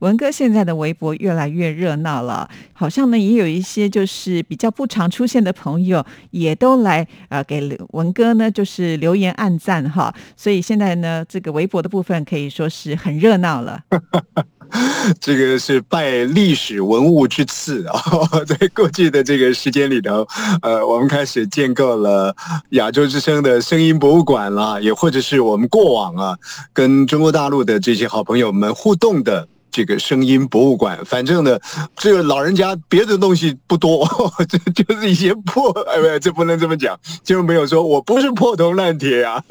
文哥现在的微博越来越热闹了，好像呢也有一些就是比较不常出现的朋友也都来呃给文哥呢就是留言暗赞哈，所以现在呢这个微博的部分可以说是很热闹了。这个是拜历史文物之赐啊，在过去的这个时间里头，呃，我们开始建构了亚洲之声的声音博物馆了，也或者是我们过往啊跟中国大陆的这些好朋友们互动的。这个声音博物馆，反正呢，这个老人家别的东西不多，这就是一些破，哎不，这不能这么讲，就是没有说我不是破铜烂铁啊，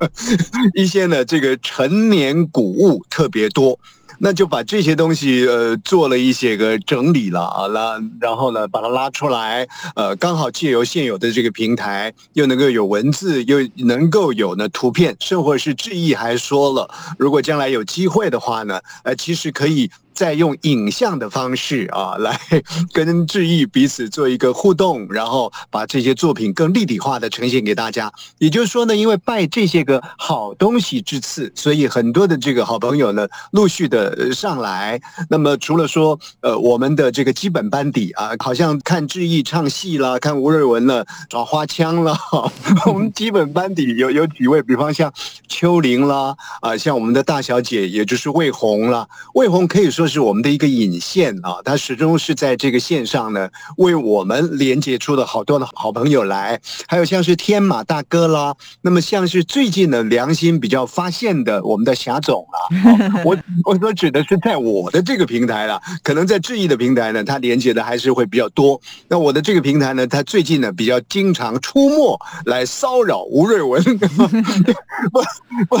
一些呢，这个陈年古物特别多。那就把这些东西呃做了一些个整理了啊，那然后呢把它拉出来，呃刚好借由现有的这个平台，又能够有文字，又能够有呢图片，甚或是志毅还说了，如果将来有机会的话呢，呃其实可以。再用影像的方式啊，来跟志毅彼此做一个互动，然后把这些作品更立体化的呈现给大家。也就是说呢，因为拜这些个好东西之赐，所以很多的这个好朋友呢，陆续的上来。那么除了说，呃，我们的这个基本班底啊，好像看志毅唱戏啦，看吴瑞文了耍花枪了，我们基本班底有有几位，比方像秋玲啦，啊，像我们的大小姐，也就是魏红啦，魏红可以说。是我们的一个引线啊，他始终是在这个线上呢，为我们连接出了好多的好朋友来，还有像是天马大哥啦，那么像是最近的良心比较发现的我们的霞总啊，我我所指的是在我的这个平台了，可能在智毅的平台呢，他连接的还是会比较多。那我的这个平台呢，他最近呢比较经常出没来骚扰吴瑞文，不 不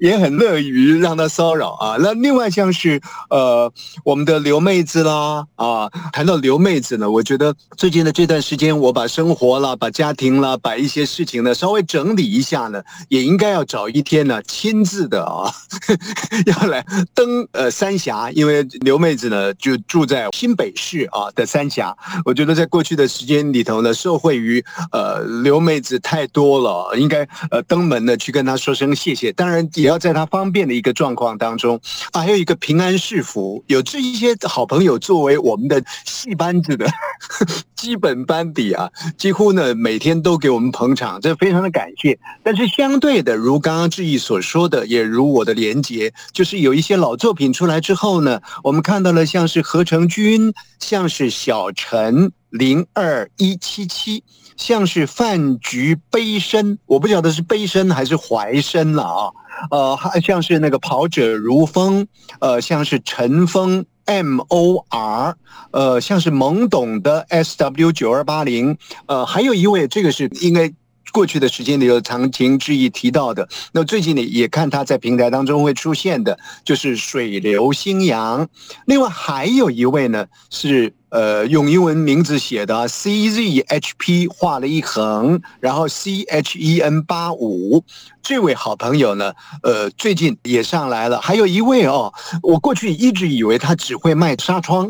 也很乐于让他骚扰啊。那另外像是呃。呃，我们的刘妹子啦，啊，谈到刘妹子呢，我觉得最近的这段时间，我把生活啦、把家庭啦、把一些事情呢稍微整理一下呢，也应该要找一天呢，亲自的啊，要来登呃三峡，因为刘妹子呢就住在新北市啊的三峡，我觉得在过去的时间里头呢，受惠于呃刘妹子太多了，应该呃登门呢去跟她说声谢谢，当然也要在她方便的一个状况当中，啊，还有一个平安是福。有这一些好朋友作为我们的戏班子的 基本班底啊，几乎呢每天都给我们捧场，这非常的感谢。但是相对的，如刚刚志毅所说的，也如我的连结，就是有一些老作品出来之后呢，我们看到了像是何成军，像是小陈零二一七七，像是饭局悲深，我不晓得是悲深还是怀身了啊。呃，还像是那个跑者如风，呃，像是陈峰 M O R，呃，像是懵懂的 S W 九二八零，呃，还有一位，这个是应该过去的时间里有长情之意提到的，那最近呢也看他在平台当中会出现的，就是水流新阳，另外还有一位呢是。呃，用英文名字写的 C Z H P 画了一横，然后 C H E N 八五，这位好朋友呢，呃，最近也上来了。还有一位哦，我过去一直以为他只会卖纱窗，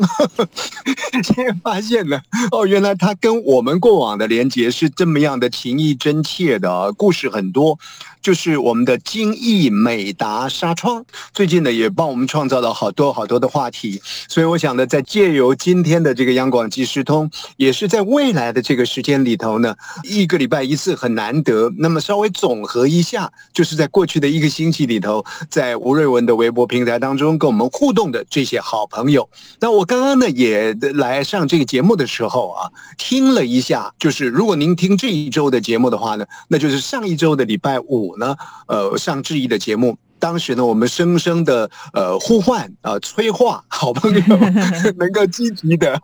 现在发现呢，哦，原来他跟我们过往的连接是这么样的情谊真切的，故事很多。就是我们的金逸美达纱窗，最近呢也帮我们创造了好多好多的话题，所以我想呢，在借由今天的的这个央广即时通，也是在未来的这个时间里头呢，一个礼拜一次很难得，那么稍微总和一下，就是在过去的一个星期里头，在吴瑞文的微博平台当中跟我们互动的这些好朋友，那我刚刚呢也来上这个节目的时候啊，听了一下，就是如果您听这一周的节目的话呢，那就是上一周的礼拜五。呢，呃，上志毅的节目，当时呢，我们声声的呃呼唤啊催化好朋友能够积极的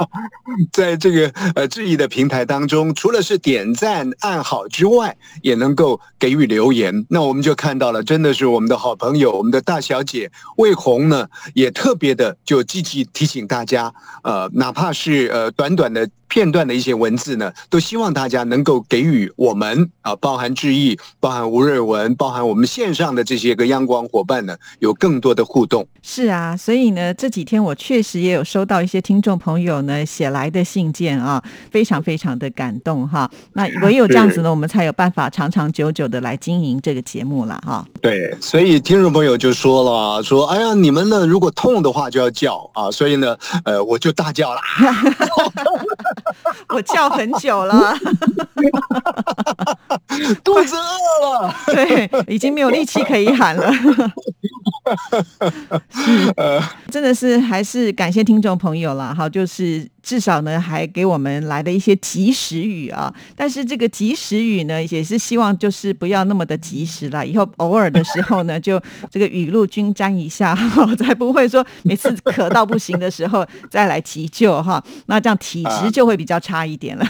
在这个呃质疑的平台当中，除了是点赞按好之外，也能够给予留言。那我们就看到了，真的是我们的好朋友，我们的大小姐魏红呢，也特别的就积极提醒大家，呃，哪怕是呃短短的。片段的一些文字呢，都希望大家能够给予我们啊，包含志毅、包含吴瑞文、包含我们线上的这些个央广伙伴呢，有更多的互动。是啊，所以呢，这几天我确实也有收到一些听众朋友呢写来的信件啊，非常非常的感动哈。那唯有这样子呢，我们才有办法长长久久的来经营这个节目了哈。对，所以听众朋友就说了，说哎呀，你们呢如果痛的话就要叫啊，所以呢，呃，我就大叫了。我叫很久了，肚子饿了，对，已经没有力气可以喊了。真的是还是感谢听众朋友了，哈，就是至少呢还给我们来的一些及时雨啊。但是这个及时雨呢，也是希望就是不要那么的及时了，以后偶尔的时候呢，就这个雨露均沾一下，才不会说每次渴到不行的时候 再来急救哈。那这样体质就会比较差一点了。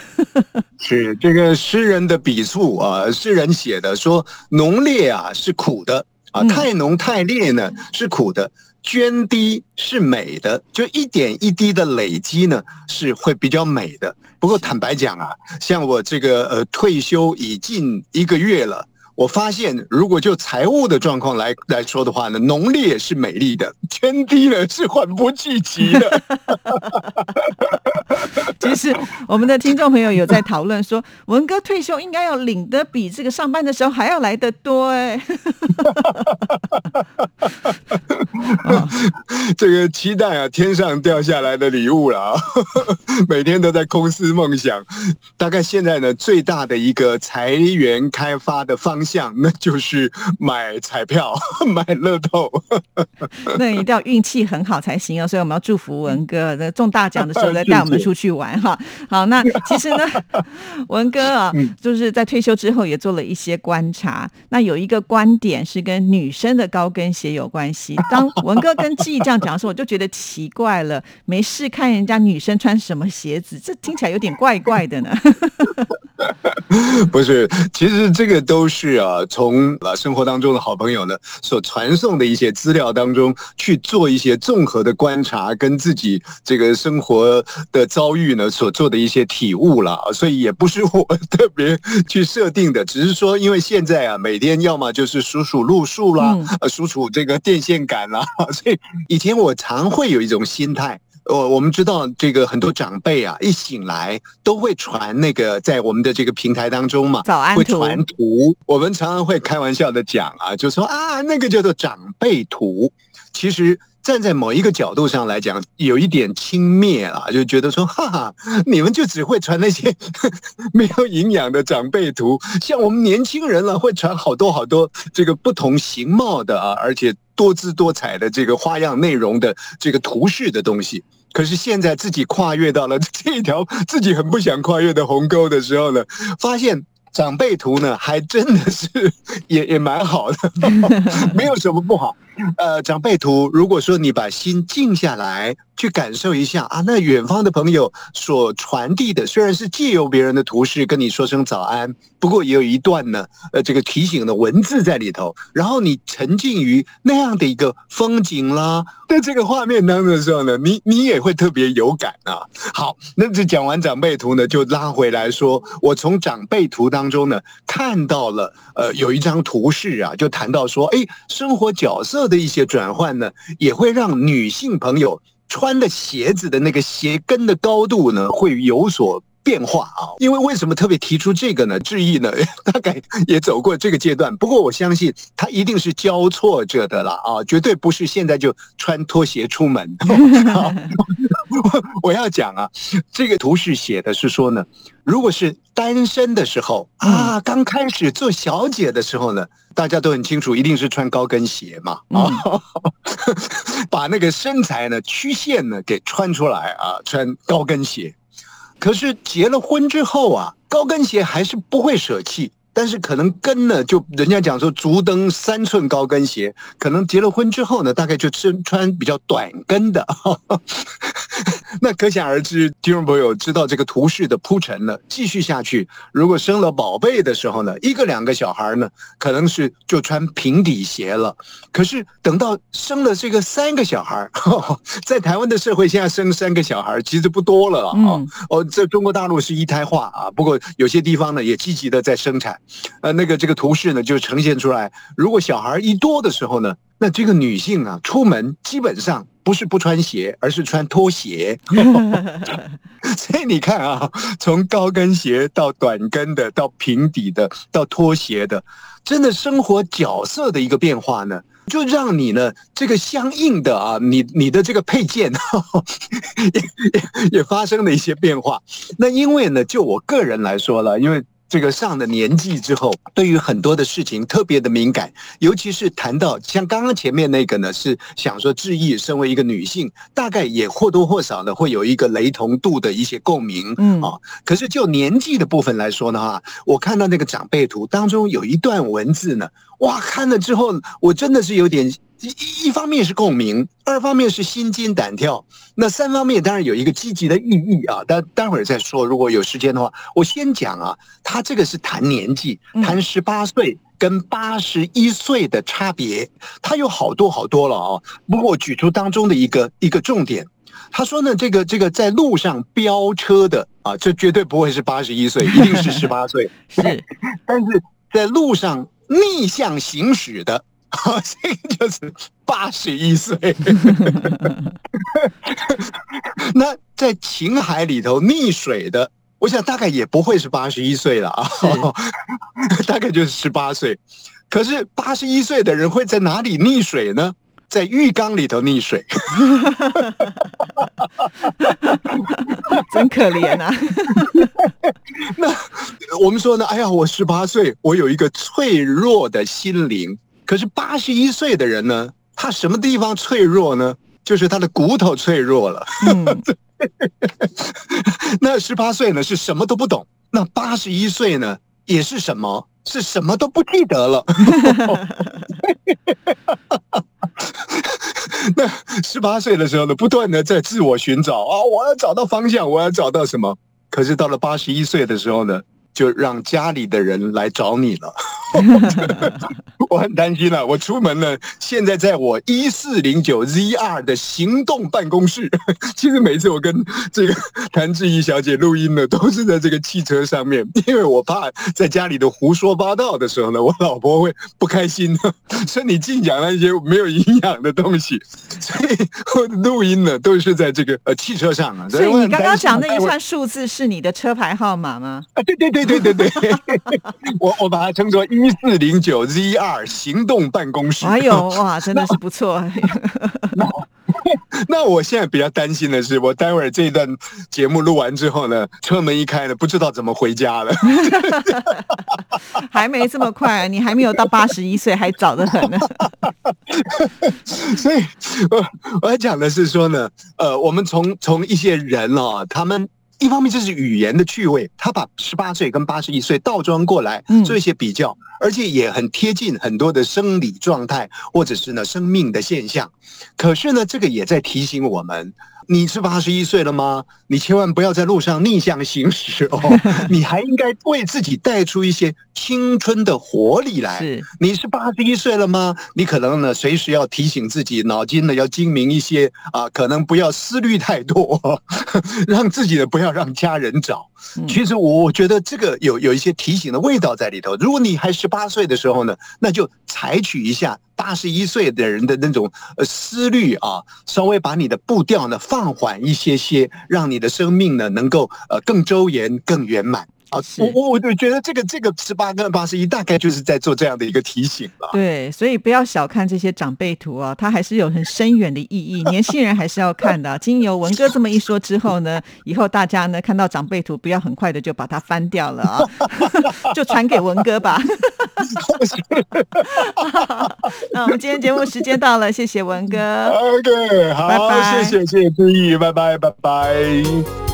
是这个诗人的笔触啊，诗人写的说浓烈啊是苦的。啊，太浓太烈呢是苦的，涓滴是美的，就一点一滴的累积呢是会比较美的。不过坦白讲啊，像我这个呃退休已近一个月了。我发现，如果就财务的状况来来说的话呢，农历也是美丽的，天低呢是缓不济急的。其实我们的听众朋友有在讨论说，文哥退休应该要领的比这个上班的时候还要来得多哎。这个期待啊，天上掉下来的礼物了啊！每天都在空思梦想。大概现在呢，最大的一个财源开发的方向，那就是买彩票、买乐透。那一定要运气很好才行啊！所以我们要祝福文哥，那中大奖的时候 再带我们出去玩哈。好，那其实呢，文哥啊，就是在退休之后也做了一些观察。那有一个观点是跟女生的高跟鞋有关系。当文哥跟记忆这样讲的时候，我就觉得奇怪了。没事看人家女生穿什么鞋子，这听起来有点怪怪的呢。不是，其实这个都是啊，从啊生活当中的好朋友呢所传送的一些资料当中去做一些综合的观察，跟自己这个生活的遭遇呢所做的一些体悟了。所以也不是我特别去设定的，只是说因为现在啊，每天要么就是数数路数啦，呃，数数这个电线杆啦，所以以前我常会有一种心态。我我们知道这个很多长辈啊，一醒来都会传那个在我们的这个平台当中嘛，早安会传图。我们常常会开玩笑的讲啊，就说啊，那个叫做长辈图。其实站在某一个角度上来讲，有一点轻蔑啊，就觉得说，哈哈，你们就只会传那些 没有营养的长辈图。像我们年轻人了，会传好多好多这个不同形貌的啊，而且。多姿多彩的这个花样内容的这个图示的东西，可是现在自己跨越到了这一条 自己很不想跨越的鸿沟的时候呢，发现长辈图呢还真的是也也蛮好的，没有什么不好。呃，长辈图，如果说你把心静下来。去感受一下啊，那远方的朋友所传递的，虽然是借由别人的图示跟你说声早安，不过也有一段呢，呃，这个提醒的文字在里头。然后你沉浸于那样的一个风景啦，在这个画面当中的时候呢，你你也会特别有感啊。好，那这讲完长辈图呢，就拉回来说，我从长辈图当中呢看到了，呃，有一张图示啊，就谈到说，哎，生活角色的一些转换呢，也会让女性朋友。穿的鞋子的那个鞋跟的高度呢，会有所变化啊。因为为什么特别提出这个呢？志毅呢，大概也走过这个阶段。不过我相信他一定是交错着的了啊，绝对不是现在就穿拖鞋出门。我要讲啊，这个图示写的是说呢，如果是单身的时候啊，刚开始做小姐的时候呢。大家都很清楚，一定是穿高跟鞋嘛，啊，把那个身材呢、曲线呢给穿出来啊，穿高跟鞋。可是结了婚之后啊，高跟鞋还是不会舍弃，但是可能跟呢，就人家讲说足蹬三寸高跟鞋，可能结了婚之后呢，大概就穿穿比较短跟的。那可想而知，听众朋友知道这个图示的铺陈了。继续下去，如果生了宝贝的时候呢，一个两个小孩呢，可能是就穿平底鞋了。可是等到生了这个三个小孩，在台湾的社会，现在生三个小孩其实不多了啊。哦，在中国大陆是一胎化啊，不过有些地方呢也积极的在生产。呃，那个这个图示呢就呈现出来，如果小孩一多的时候呢，那这个女性啊出门基本上不是不穿鞋，而是穿拖鞋。所以你看啊，从高跟鞋到短跟的，到平底的，到拖鞋的，真的生活角色的一个变化呢，就让你呢这个相应的啊，你你的这个配件 也也发生了一些变化。那因为呢，就我个人来说了，因为。这个上了年纪之后，对于很多的事情特别的敏感，尤其是谈到像刚刚前面那个呢，是想说志毅身为一个女性，大概也或多或少的会有一个雷同度的一些共鸣，嗯啊。可是就年纪的部分来说呢，哈，我看到那个长辈图当中有一段文字呢，哇，看了之后我真的是有点。一一方面是共鸣，二方面是心惊胆跳，那三方面当然有一个积极的意义啊。待待会儿再说，如果有时间的话，我先讲啊。他这个是谈年纪，谈十八岁跟八十一岁的差别，他有好多好多了啊。不过我举出当中的一个一个重点，他说呢，这个这个在路上飙车的啊，这绝对不会是八十一岁，一定是十八岁。是，但是在路上逆向行驶的。好，这个就是八十一岁。那在情海里头溺水的，我想大概也不会是八十一岁了啊，大概就是十八岁。可是八十一岁的人会在哪里溺水呢？在浴缸里头溺水，真可怜啊！那我们说呢？哎呀，我十八岁，我有一个脆弱的心灵。可是八十一岁的人呢，他什么地方脆弱呢？就是他的骨头脆弱了。那十八岁呢是什么都不懂，那八十一岁呢也是什么？是什么都不记得了。那十八岁的时候呢，不断的在自我寻找啊，我要找到方向，我要找到什么？可是到了八十一岁的时候呢？就让家里的人来找你了，我很担心了。我出门了，现在在我一四零九 ZR 的行动办公室。其实每次我跟这个谭志怡小姐录音呢，都是在这个汽车上面，因为我怕在家里的胡说八道的时候呢，我老婆会不开心的，说你净讲那些没有营养的东西。所以我的录音呢，都是在这个呃汽车上啊。所以你刚刚讲那一串数字是你的车牌号码吗？啊，对对对。对对对，我我把它称作一四零九 ZR 行动办公室。哎呦 哇，真的是不错。那我现在比较担心的是，我待会儿这一段节目录完之后呢，车门一开呢，不知道怎么回家了。还没这么快，你还没有到八十一岁，还早得很呢。所以，我我要讲的是说呢，呃，我们从从一些人哦，他们。一方面这是语言的趣味，他把十八岁跟八十一岁倒装过来做一些比较，而且也很贴近很多的生理状态或者是呢生命的现象。可是呢，这个也在提醒我们。你是八十一岁了吗？你千万不要在路上逆向行驶哦！你还应该为自己带出一些青春的活力来。是，你是八十一岁了吗？你可能呢，随时要提醒自己，脑筋呢要精明一些啊，可能不要思虑太多，让自己呢不要让家人找。其实我我觉得这个有有一些提醒的味道在里头。如果你还十八岁的时候呢，那就采取一下。八十一岁的人的那种呃思虑啊，稍微把你的步调呢放缓一些些，让你的生命呢能够呃更周延、更圆满。啊，我我我就觉得这个这个十八跟八十一大概就是在做这样的一个提醒了。对，所以不要小看这些长辈图啊，它还是有很深远的意义。年轻人还是要看的。经由文哥这么一说之后呢，以后大家呢看到长辈图，不要很快的就把它翻掉了啊，就传给文哥吧。那我们今天节目时间到了，谢谢文哥。OK，好，谢谢谢谢志毅，拜拜拜拜。